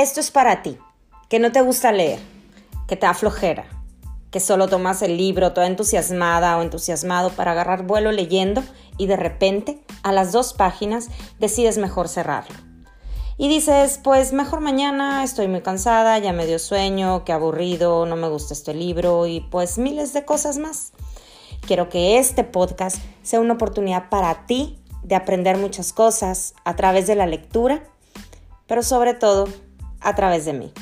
Esto es para ti, que no te gusta leer, que te da flojera, que solo tomas el libro toda entusiasmada o entusiasmado para agarrar vuelo leyendo y de repente, a las dos páginas, decides mejor cerrarlo. Y dices, pues mejor mañana, estoy muy cansada, ya me dio sueño, qué aburrido, no me gusta este libro y pues miles de cosas más. Quiero que este podcast sea una oportunidad para ti de aprender muchas cosas a través de la lectura, pero sobre todo a través de mí.